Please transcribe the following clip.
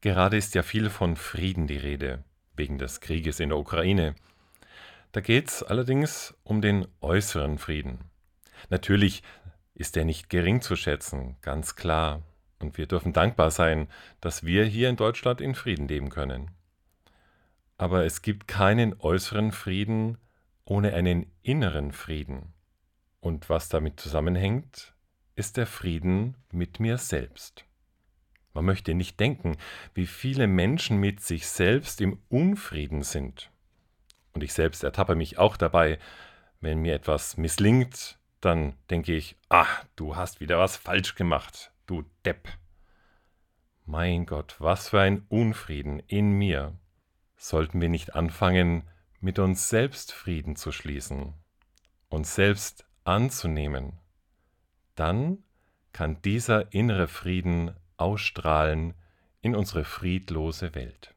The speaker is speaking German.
Gerade ist ja viel von Frieden die Rede, wegen des Krieges in der Ukraine. Da geht es allerdings um den äußeren Frieden. Natürlich ist er nicht gering zu schätzen, ganz klar. Und wir dürfen dankbar sein, dass wir hier in Deutschland in Frieden leben können. Aber es gibt keinen äußeren Frieden ohne einen inneren Frieden. Und was damit zusammenhängt, ist der Frieden mit mir selbst. Man möchte nicht denken, wie viele Menschen mit sich selbst im Unfrieden sind. Und ich selbst ertappe mich auch dabei, wenn mir etwas misslingt, dann denke ich, ah, du hast wieder was falsch gemacht, du Depp. Mein Gott, was für ein Unfrieden in mir. Sollten wir nicht anfangen, mit uns selbst Frieden zu schließen, uns selbst anzunehmen, dann kann dieser innere Frieden ausstrahlen in unsere friedlose Welt.